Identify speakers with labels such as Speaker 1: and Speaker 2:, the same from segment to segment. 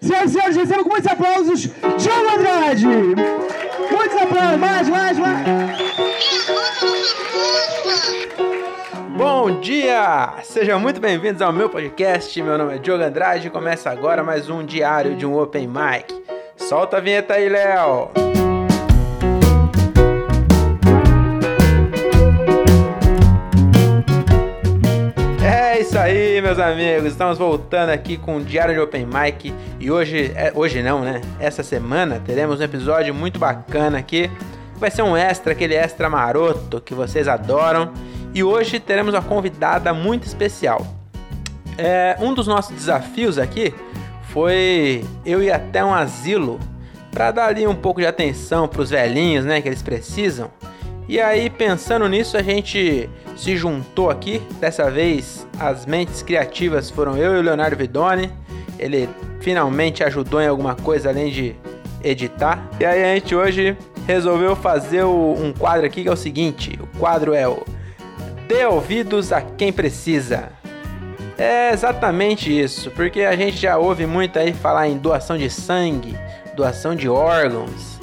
Speaker 1: Senhoras e senhores, recebam com muitos aplausos, João Andrade! Muitos aplausos, mais, mais, mais!
Speaker 2: Bom dia! Sejam muito bem-vindos ao meu podcast. Meu nome é Diogo Andrade e começa agora mais um diário de um Open Mic. Solta a vinheta aí, Léo! Meus amigos. Estamos voltando aqui com o Diário de Open Mic e hoje, é, hoje não, né? Essa semana teremos um episódio muito bacana aqui. Vai ser um extra, aquele extra maroto que vocês adoram. E hoje teremos uma convidada muito especial. É, um dos nossos desafios aqui foi eu ir até um asilo para dar ali um pouco de atenção para os velhinhos, né, que eles precisam. E aí, pensando nisso, a gente se juntou aqui. Dessa vez, as mentes criativas foram eu e o Leonardo Vidoni. Ele finalmente ajudou em alguma coisa além de editar. E aí, a gente hoje resolveu fazer um quadro aqui que é o seguinte: o quadro é o Dê ouvidos a quem precisa. É exatamente isso, porque a gente já ouve muito aí falar em doação de sangue, doação de órgãos,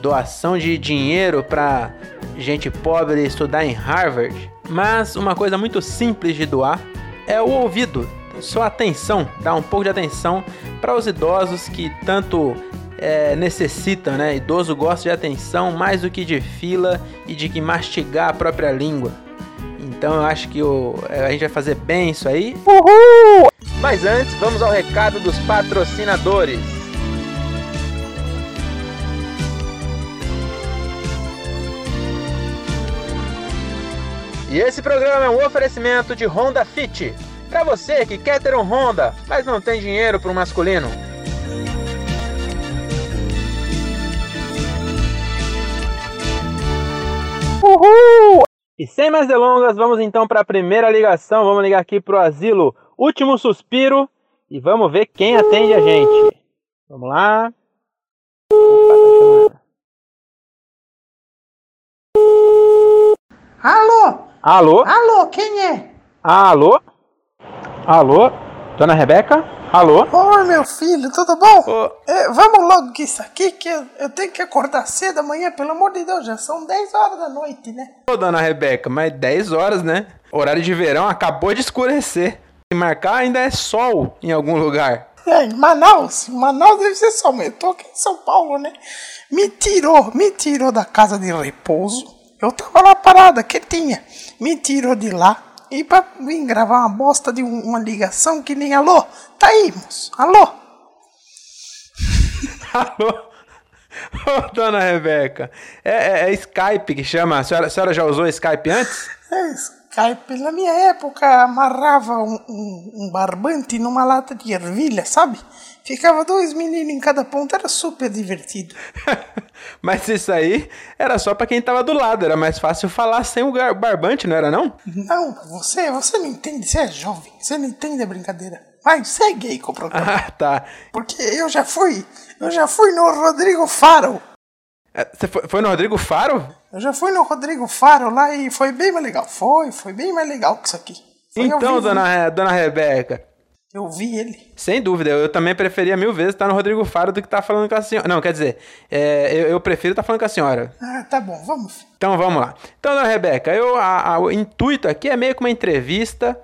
Speaker 2: doação de dinheiro para gente pobre estudar em Harvard. Mas uma coisa muito simples de doar é o ouvido, sua atenção, dar um pouco de atenção para os idosos que tanto é, necessitam, né? Idoso gosta de atenção mais do que de fila e de que mastigar a própria língua. Então eu acho que o, a gente vai fazer bem isso aí. Uhul! Mas antes, vamos ao recado dos patrocinadores. E esse programa é um oferecimento de Honda Fit. Para você que quer ter um Honda, mas não tem dinheiro para um masculino. Uhul! E sem mais delongas, vamos então para a primeira ligação. Vamos ligar aqui pro asilo Último Suspiro e vamos ver quem atende a gente. Vamos lá. Opa, tá
Speaker 3: Alô?
Speaker 2: Alô?
Speaker 3: Alô, quem é?
Speaker 2: Alô? Alô? Dona Rebeca? Alô?
Speaker 3: Oi, meu filho, tudo bom?
Speaker 2: Ô.
Speaker 3: É, vamos logo com isso aqui, que eu, eu tenho que acordar cedo amanhã, pelo amor de Deus, já são 10 horas da noite, né?
Speaker 2: Ô, dona Rebeca, mas 10 horas, né? Horário de verão acabou de escurecer. Se marcar ainda é sol em algum lugar.
Speaker 3: É, em Manaus, Manaus deve ser só, mas eu tô aqui em São Paulo, né? Me tirou, me tirou da casa de repouso. Eu tava lá parada, quietinha. Me tirou de lá e pra vir gravar uma bosta de um- uma ligação que nem alô. Tá aí, moço. Alô?
Speaker 2: Alô? Ô, dona Rebeca, é, é- é Skype que chama? A senhora, a senhora já usou Skype antes?
Speaker 3: É, Skype, na minha época, amarrava um, um- um barbante numa lata de ervilha, sabe? Ficava dois meninos em cada ponta, era super divertido.
Speaker 2: Mas isso aí era só pra quem tava do lado, era mais fácil falar sem o barbante, não era não?
Speaker 3: Não, você, você não entende, você é jovem, você não entende a brincadeira. Vai, segue aí com o programa.
Speaker 2: Ah, tá.
Speaker 3: Porque eu já fui, eu já fui no Rodrigo Faro.
Speaker 2: É, Você foi, foi no Rodrigo Faro?
Speaker 3: Eu já fui no Rodrigo Faro lá e foi bem mais legal. Foi, foi bem mais legal que isso aqui. Foi
Speaker 2: Então, dona, dona Rebeca,
Speaker 3: Eu vi ele.
Speaker 2: sem dúvida, eu também preferia mil vezes estar no Rodrigo Faro do que estar falando com a senhora. Não, quer dizer, é, eu, eu prefiro estar falando com a senhora.
Speaker 3: Ah, tá bom, vamos.
Speaker 2: Então vamos lá. Então, dona Rebeca, eu, a- a- o intuito aqui é meio que uma entrevista,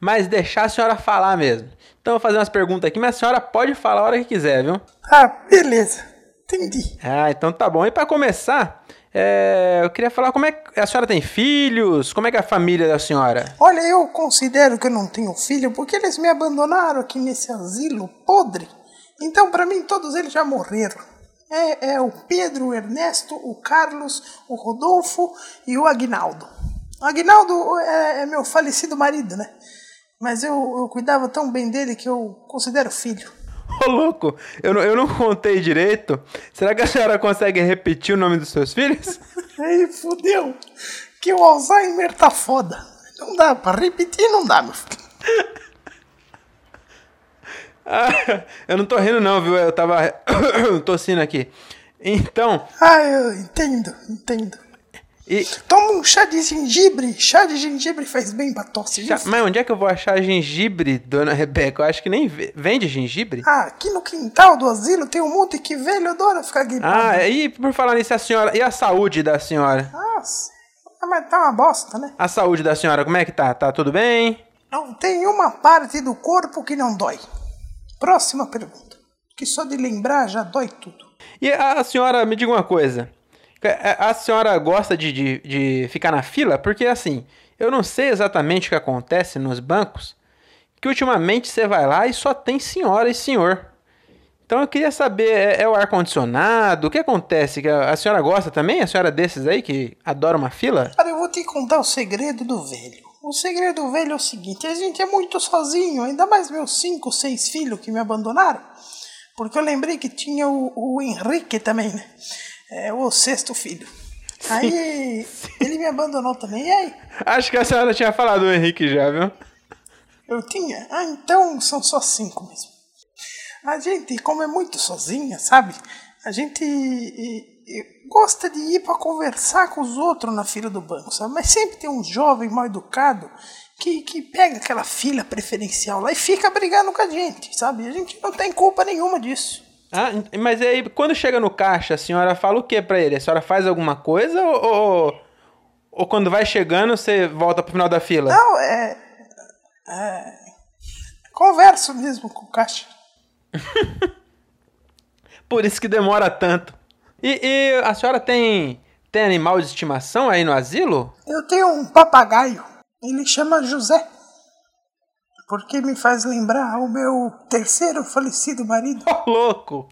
Speaker 2: mas deixar a senhora falar mesmo. Então eu vou fazer umas perguntas aqui, mas a senhora pode falar a hora que quiser, viu?
Speaker 3: Ah, beleza. Entendi.
Speaker 2: Ah, então tá bom. E pra começar, é, eu queria falar como é que a senhora tem filhos? Como é que é a família da senhora?
Speaker 3: Olha, eu considero que eu não tenho filho porque eles me abandonaram aqui nesse asilo podre. Então, pra mim, todos eles já morreram. É, é o Pedro, o Ernesto, o Carlos, o Rodolfo e o Agnaldo. O Agnaldo é, é meu falecido marido, né? Mas eu, eu cuidava tão bem dele que eu considero filho.
Speaker 2: Ô, louco, eu não, eu não contei direito. Será que a senhora consegue repetir o nome dos seus filhos?
Speaker 3: Aí, fudeu. Que o Alzheimer tá foda. Não dá pra repetir, não dá, meu filho.
Speaker 2: Ah, eu não tô rindo não, viu? Eu tava tossindo aqui. Então,
Speaker 3: Ah, eu entendo, entendo.
Speaker 2: E,
Speaker 3: Toma um chá de gengibre. Chá de gengibre faz bem pra tosse,
Speaker 2: já- mas onde é que eu vou achar gengibre, dona Rebeca? Eu acho que nem ve- vende gengibre.
Speaker 3: Ah, aqui no quintal do asilo tem um monte que velho adora ficar gripado.
Speaker 2: Ah, e por falar nisso, a senhora. E a saúde da senhora?
Speaker 3: Nossa, ah, mas tá uma bosta, né?
Speaker 2: A saúde da senhora, como é que tá? Tá tudo bem?
Speaker 3: Não tem uma parte do corpo que não dói. Próxima pergunta. Que só de lembrar já dói tudo.
Speaker 2: E a senhora, me diga uma coisa. A, senhora gosta de, de, de ficar na fila? Porque assim, eu não sei exatamente o que acontece nos bancos, que ultimamente você vai lá e só tem senhora e senhor. Então eu queria saber, é, é o ar-condicionado? O que acontece? A, a senhora gosta também? A senhora desses aí que adora uma fila?
Speaker 3: Cara, eu vou te contar o segredo do velho. O segredo do velho é o seguinte: a gente é muito sozinho, ainda mais meus cinco, seis filhos que me abandonaram. Porque eu lembrei que tinha o, o Henrique também, né? É o sexto filho. Aí ele me abandonou também. E aí?
Speaker 2: Acho que a senhora tinha falado do Henrique já, viu?
Speaker 3: Eu tinha? Ah, então são só cinco mesmo. A gente, como é muito sozinha, sabe? A gente e- e gosta de ir para conversar com os outros na fila do banco, sabe? Mas sempre tem um jovem mal educado que, que pega aquela fila preferencial lá e fica brigando com a gente, sabe? A gente não tem culpa nenhuma disso.
Speaker 2: Ah, mas aí, quando chega no caixa, a senhora fala o que pra ele? A senhora faz alguma coisa ou, ou, ou quando vai chegando você volta pro final da fila?
Speaker 3: Não, é. é converso mesmo com o caixa.
Speaker 2: Por isso que demora tanto. E, e a senhora tem, tem animal de estimação aí no asilo?
Speaker 3: Eu tenho um papagaio. Ele chama José. Porque me faz lembrar o meu terceiro falecido marido.
Speaker 2: Ô, louco!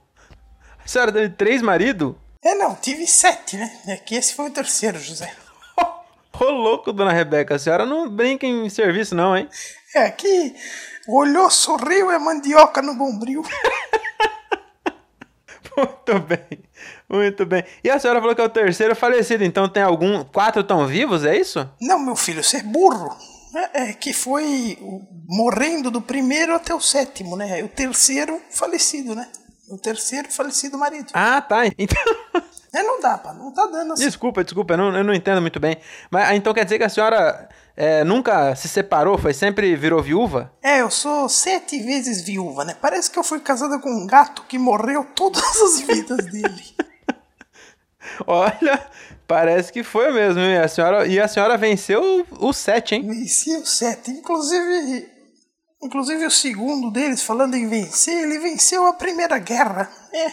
Speaker 2: A senhora teve três maridos?
Speaker 3: É, não, tive sete, né? É que esse foi o terceiro, José.
Speaker 2: Ô, louco, dona Rebeca, a senhora não brinca em serviço não, hein?
Speaker 3: É que olhou, sorriu, é mandioca no bombril.
Speaker 2: Muito bem, muito bem. E a senhora falou que é o terceiro falecido, então tem algum... Quatro estão vivos, é isso?
Speaker 3: Não, meu filho, você é burro. É, é que foi morrendo do primeiro até o sétimo, né? O terceiro falecido, né? O terceiro falecido marido.
Speaker 2: Ah, tá. Então...
Speaker 3: É, não dá, pá, não tá dando assim.
Speaker 2: Desculpa, desculpa, eu não, eu não entendo muito bem. Mas ah, então quer dizer que a senhora é, nunca se separou, foi sempre virou viúva?
Speaker 3: É, eu sou sete vezes viúva, né? Parece que eu fui casada com um gato que morreu todas as vidas dele.
Speaker 2: Olha, parece que foi mesmo, hein? A senhora, e a senhora venceu o 7, hein?
Speaker 3: Venci o sete. Inclusive, inclusive o segundo deles, falando em vencer, ele venceu a Primeira Guerra. É,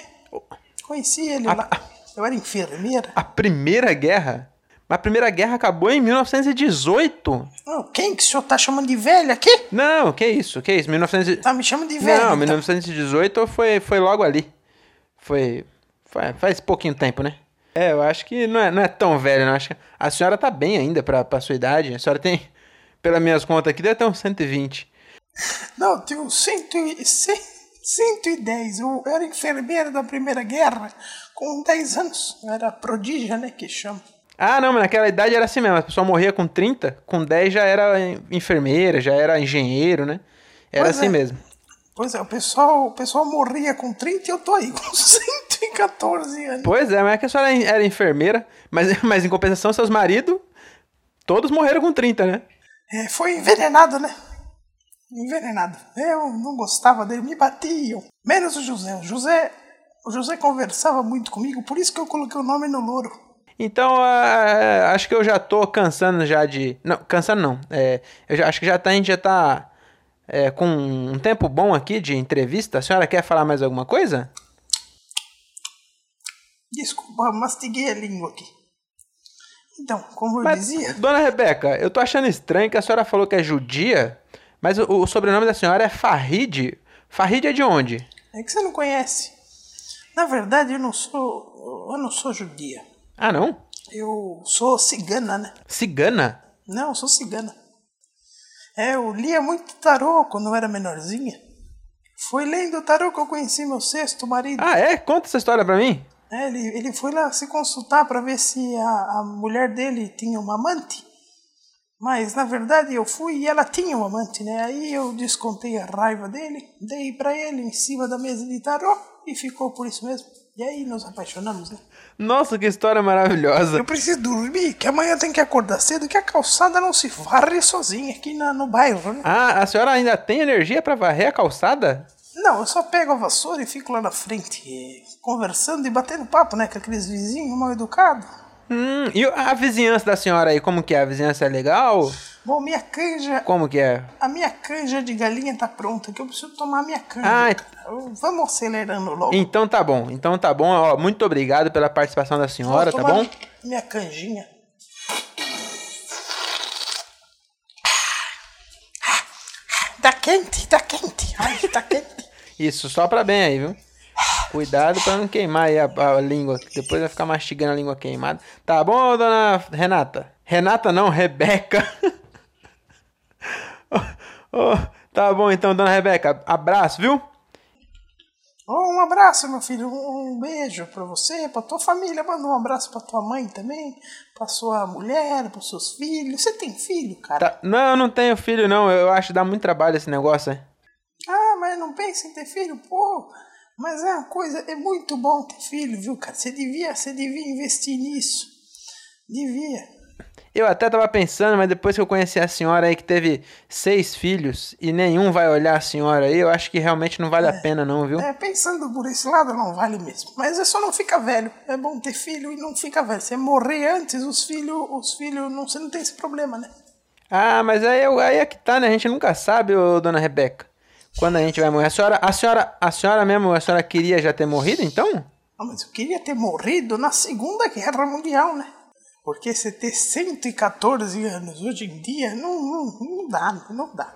Speaker 3: conheci ele lá. Eu era enfermeira.
Speaker 2: A Primeira Guerra? Mas a Primeira Guerra acabou em 1918?
Speaker 3: Oh, quem que o senhor tá chamando de velha aqui?
Speaker 2: Não, que isso, que isso, 1900...
Speaker 3: Tá me chamando de velha.
Speaker 2: Não,
Speaker 3: então.
Speaker 2: 1918 foi, foi logo ali. Foi, foi- Faz pouquinho tempo, né? É, eu acho que não é, não é tão velho, não. Acho que a senhora tá bem ainda pra, pra sua idade. A senhora tem, pelas minhas contas aqui, deve ter uns 120.
Speaker 3: Não, eu tenho cento e, cem- 110. Eu era enfermeira da Primeira Guerra com 10 anos. Eu era prodígia, né, que chama.
Speaker 2: Ah, não, mas naquela idade era assim mesmo. A pessoa morria com 30, com 10 já era enfermeira, já era engenheiro, né? Era
Speaker 3: Pois
Speaker 2: assim
Speaker 3: é.
Speaker 2: mesmo.
Speaker 3: Pois é, o pessoal, o pessoal morria com 30 e eu tô aí com 114 anos.
Speaker 2: Pois é, mas é que a senhora era enfermeira, mas, mas em compensação, seus maridos, todos morreram com 30, né?
Speaker 3: É, foi envenenado, né? Envenenado. Eu não gostava dele, me batiam. Menos o José. O José, o José conversava muito comigo, por isso que eu coloquei o nome no louro.
Speaker 2: Então, ah, acho que eu já tô cansando já de... Não, cansando não. É, eu já, acho que já tá, a gente já tá é, com um tempo bom aqui de entrevista. A senhora quer falar mais alguma coisa?
Speaker 3: Desculpa, mastiguei a língua aqui. Então, como eu
Speaker 2: Mas,
Speaker 3: dizia,
Speaker 2: Dona Rebeca, eu tô achando estranho que a senhora falou que é judia, mas o, o sobrenome da senhora é Farid. Farid é de onde?
Speaker 3: é que você não conhece. Na verdade, eu não sou, eu não sou judia.
Speaker 2: Ah, não?
Speaker 3: Eu sou cigana, né?
Speaker 2: Cigana?
Speaker 3: Não, eu sou cigana. É, eu lia muito tarô quando eu era menorzinha. Foi lendo tarô que eu conheci meu sexto marido.
Speaker 2: Ah, é? Conta essa história pra mim.
Speaker 3: É, ele, ele foi lá se consultar para ver se a, a mulher dele tinha uma amante. Mas na verdade eu fui e ela tinha um amante, né? Aí eu descontei a raiva dele, dei para ele em cima da mesa de tarô e ficou por isso mesmo. E aí nos apaixonamos, né?
Speaker 2: Nossa, que história maravilhosa.
Speaker 3: Eu preciso dormir, que amanhã tem que acordar cedo, que a calçada não se varre sozinha aqui na, no bairro, né?
Speaker 2: Ah, a senhora ainda tem energia pra varrer a calçada?
Speaker 3: Não, eu só pego a vassoura e fico lá na frente, conversando e batendo papo, né? Com aqueles vizinhos mal educados.
Speaker 2: Hum, e a vizinhança da senhora aí, como que é? A vizinhança é legal?
Speaker 3: Bom, minha canja.
Speaker 2: Como que é?
Speaker 3: A minha canja de galinha tá pronta, que eu preciso tomar minha canja.
Speaker 2: Ah.
Speaker 3: Vamos acelerando logo.
Speaker 2: Então tá bom, então tá bom. Ó, muito obrigado pela participação da senhora, tá bom?
Speaker 3: Minha canjinha. Tá quente, tá quente. Ai, tá quente.
Speaker 2: Isso, sopra bem aí, viu? Cuidado pra não queimar aí a, a língua, depois vai ficar mastigando a língua queimada. Tá bom, dona Renata? Renata não, Rebeca. Oh, tá bom então, dona Rebeca. Abraço, viu?
Speaker 3: Oh, um abraço, meu filho. Um, um beijo pra você, pra tua família. Manda um abraço pra tua mãe também, pra sua mulher, pros seus filhos. Você tem filho, cara?
Speaker 2: Tá- Não, eu não tenho filho, não. Eu acho que dá muito trabalho esse negócio, hein?
Speaker 3: Ah, mas não pensa em ter filho? Pô, mas é uma coisa, é muito bom ter filho, viu, cara? Você devia, você devia investir nisso. Devia.
Speaker 2: Eu até tava pensando, mas depois que eu conheci a senhora aí que teve seis filhos e nenhum vai olhar a senhora aí, eu acho que realmente não vale a pena, não, viu?
Speaker 3: É, pensando por esse lado, não vale mesmo. Mas é só não ficar velho. É bom ter filho e não ficar velho. Você morrer antes, os filhos, os filhos, não, você não tem esse problema, né?
Speaker 2: Ah, mas aí, eu- aí é que tá, né? A gente nunca sabe, ô, dona Rebeca, quando a gente vai morrer. A senhora, a senhora, a senhora mesmo, a senhora queria já ter morrido, então?
Speaker 3: Ah, mas eu queria ter morrido na Segunda Guerra Mundial, né? Porque você ter 114 anos hoje em dia, não, não, não dá, não dá.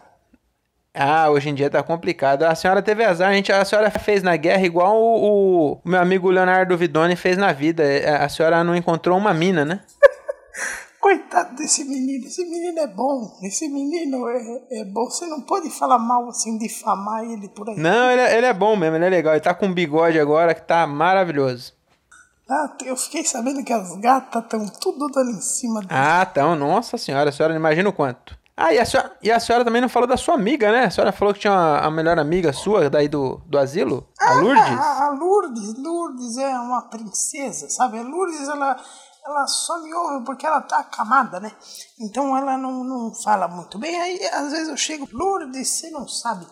Speaker 2: Ah, hoje em dia tá complicado. A senhora teve azar, a, gente, a senhora fez na guerra igual o, o meu amigo Leonardo Vidoni fez na vida. É, A senhora não encontrou uma mina, né?
Speaker 3: Coitado desse menino, esse menino é bom, esse menino é, é bom. Você não pode falar mal assim, difamar ele por aí.
Speaker 2: Não, ele, é- ele é bom mesmo, ele é legal. Ele tá com um bigode agora que tá maravilhoso.
Speaker 3: Ah, eu fiquei sabendo que as gatas estão tudo dando em cima dele.
Speaker 2: Ah, então, nossa senhora, a senhora não imagina o quanto. Ah, e a, senhora, e a senhora também não falou da sua amiga, né? A senhora falou que tinha uma, a melhor amiga sua daí do, do asilo? A Lourdes?
Speaker 3: Ah, a Lourdes, Lourdes é uma princesa, sabe? A Lourdes, ela, ela só me ouve porque ela tá acamada, né? Então ela não, não fala muito bem. Aí às vezes eu chego, Lourdes, você não sabe.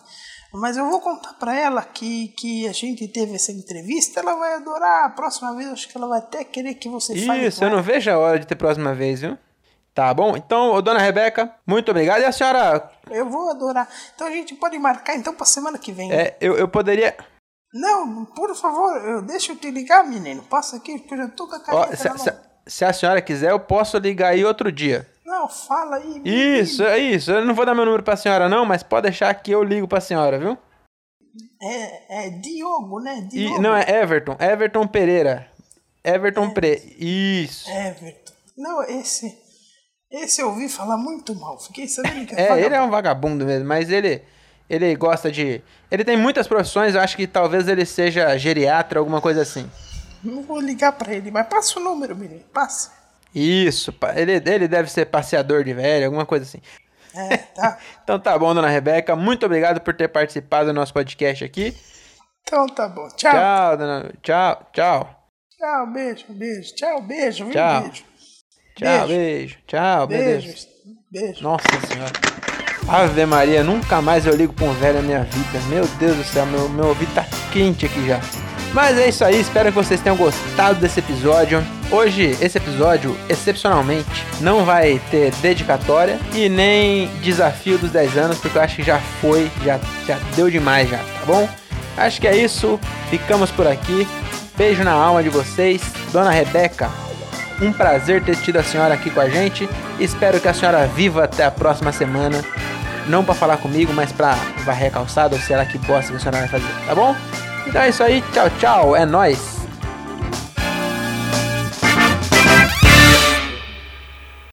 Speaker 3: Mas eu vou contar pra ela que, que a gente teve essa entrevista, ela vai adorar. A próxima vez acho que ela vai até querer que você fale
Speaker 2: Isso, eu não vejo a hora de ter próxima vez, viu? Tá bom? Então, dona Rebeca, muito obrigado. E a senhora,
Speaker 3: Eu vou adorar. Então a gente pode marcar então pra semana que vem.
Speaker 2: é, eu, eu poderia...
Speaker 3: Não, por favor, eu, deixa eu te ligar, menino. Passa aqui, porque eu já tô com a
Speaker 2: Ó,
Speaker 3: caneta
Speaker 2: se, se- se a senhora quiser, eu posso ligar aí outro dia.
Speaker 3: Não, fala aí.
Speaker 2: Isso, é isso. Eu não vou dar meu número pra senhora, não, mas pode deixar que eu ligo pra senhora, viu?
Speaker 3: É, é Diogo, né?
Speaker 2: E,
Speaker 3: Diogo.
Speaker 2: não, é Everton. Everton Pereira. Everton Pereira. Isso.
Speaker 3: Everton. Não, esse. Esse eu ouvi falar muito mal. Fiquei sabendo que é,
Speaker 2: É, ele é um vagabundo mesmo, mas ele ele gosta de. Ele tem muitas profissões, eu acho que talvez ele seja geriatra, alguma coisa assim.
Speaker 3: Não vou ligar pra ele, mas passa o número, menino. Passa.
Speaker 2: Isso, ele, ele deve ser passeador de velho, alguma coisa assim.
Speaker 3: É, tá.
Speaker 2: Então tá bom, dona Rebeca, muito obrigado por ter participado do nosso podcast aqui.
Speaker 3: Então tá bom. Tchau.
Speaker 2: Tchau, dona. Tchau, tchau.
Speaker 3: Tchau, beijo, beijo. Tchau, beijo.
Speaker 2: Tchau.
Speaker 3: Beijo.
Speaker 2: Tchau,
Speaker 3: Beijo.
Speaker 2: beijo. Tchau.
Speaker 3: Beijo. Beijo.
Speaker 2: Nossa senhora. Ave Maria, nunca mais eu ligo pra um velho na minha vida. Meu Deus do céu, meu, meu ouvido tá quente aqui já. Mas é isso aí, espero que vocês tenham gostado desse episódio. Hoje, esse episódio, excepcionalmente, não vai ter dedicatória e nem desafio dos 10 anos, porque eu acho que já foi, já, já deu demais já, tá bom? Acho que é isso, ficamos por aqui. Beijo na alma de vocês. Dona Rebeca, um prazer ter tido a senhora aqui com a gente. Espero que a senhora viva até a próxima semana. Não pra falar comigo, mas pra varrer a calçada ou sei lá que bosta que a senhora vai fazer, tá bom? Então é isso aí, tchau, tchau, é nóis!